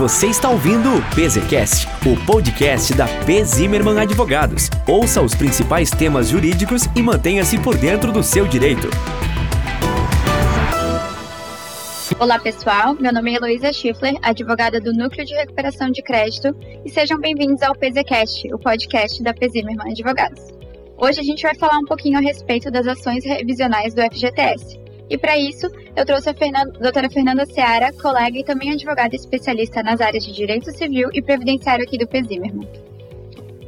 Você está ouvindo o PZCast, o podcast da P. Zimmermann Advogados. Ouça os principais temas jurídicos e mantenha-se por dentro do seu direito. Olá pessoal, meu nome é Heloísa Schiffler, advogada do Núcleo de Recuperação de Crédito, e sejam bem-vindos ao PZCast, o podcast da P. Zimmermann Advogados. Hoje a gente vai falar um pouquinho a respeito das ações revisionais do FGTS. E para isso, eu trouxe a Fernanda, doutora Fernanda Seara, colega e também advogada especialista nas áreas de Direito Civil e Previdenciário aqui do Pesimerman.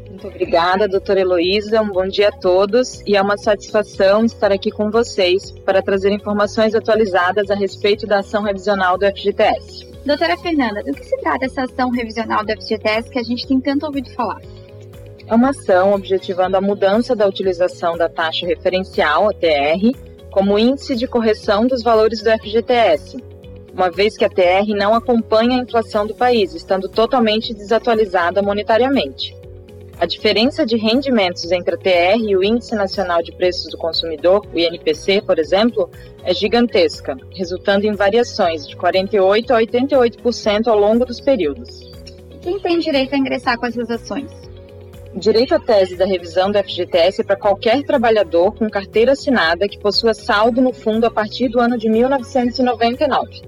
Muito obrigada, doutora Heloísa. Um bom dia a todos e é uma satisfação estar aqui com vocês para trazer informações atualizadas a respeito da ação revisional do FGTS. Doutora Fernanda, do que se trata essa ação revisional do FGTS que a gente tem tanto ouvido falar? É uma ação objetivando a mudança da utilização da taxa referencial, a TR, como índice de correção dos valores do FGTS, uma vez que a TR não acompanha a inflação do país, estando totalmente desatualizada monetariamente. A diferença de rendimentos entre a TR e o Índice Nacional de Preços do Consumidor, o INPC, por exemplo, é gigantesca, resultando em variações de 48% a 88% ao longo dos períodos. Quem tem direito a ingressar com essas ações? Direito à tese da revisão do FGTS para qualquer trabalhador com carteira assinada que possua saldo no fundo a partir do ano de 1999.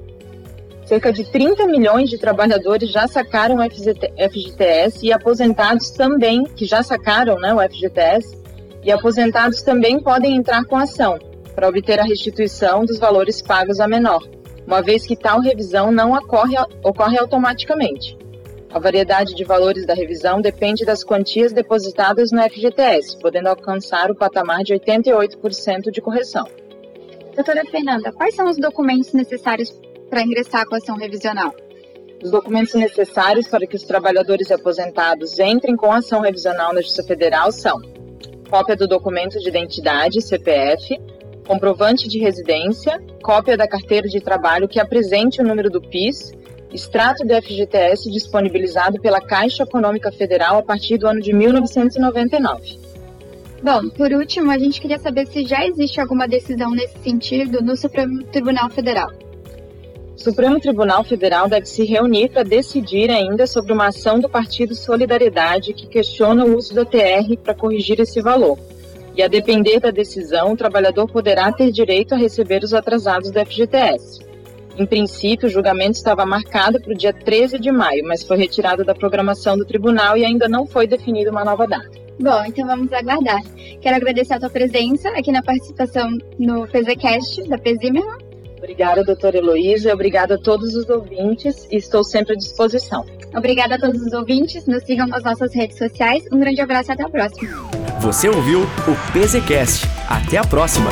Cerca de 30 milhões de trabalhadores já sacaram o FGTS e aposentados também, que já sacaram né, o FGTS, e aposentados também podem entrar com ação para obter a restituição dos valores pagos a menor, uma vez que tal revisão não ocorre, ocorre automaticamente. A variedade de valores da revisão depende das quantias depositadas no FGTS, podendo alcançar o patamar de 88% de correção. Doutora Fernanda, quais são os documentos necessários para ingressar com a ação revisional? Os documentos necessários para que os trabalhadores aposentados entrem com a ação revisional na Justiça Federal são cópia do documento de identidade, CPF, comprovante de residência, cópia da carteira de trabalho que apresente o número do PIS extrato do FGTS disponibilizado pela Caixa Econômica Federal a partir do ano de 1999. Bom, por último, a gente queria saber se já existe alguma decisão nesse sentido no Supremo Tribunal Federal. O Supremo Tribunal Federal deve se reunir para decidir ainda sobre uma ação do Partido Solidariedade que questiona o uso da TR para corrigir esse valor. E a depender da decisão, o trabalhador poderá ter direito a receber os atrasados do FGTS. Em princípio, o julgamento estava marcado para o dia 13 de maio, mas foi retirado da programação do tribunal e ainda não foi definida uma nova data. Bom, então vamos aguardar. Quero agradecer a tua presença aqui na participação no PZCast da Pezimerman. Obrigada, doutora Heloísa, obrigada a todos os ouvintes e estou sempre à disposição. Obrigada a todos os ouvintes, nos sigam nas nossas redes sociais. Um grande abraço e até a próxima. Você ouviu o PZCast. Até a próxima!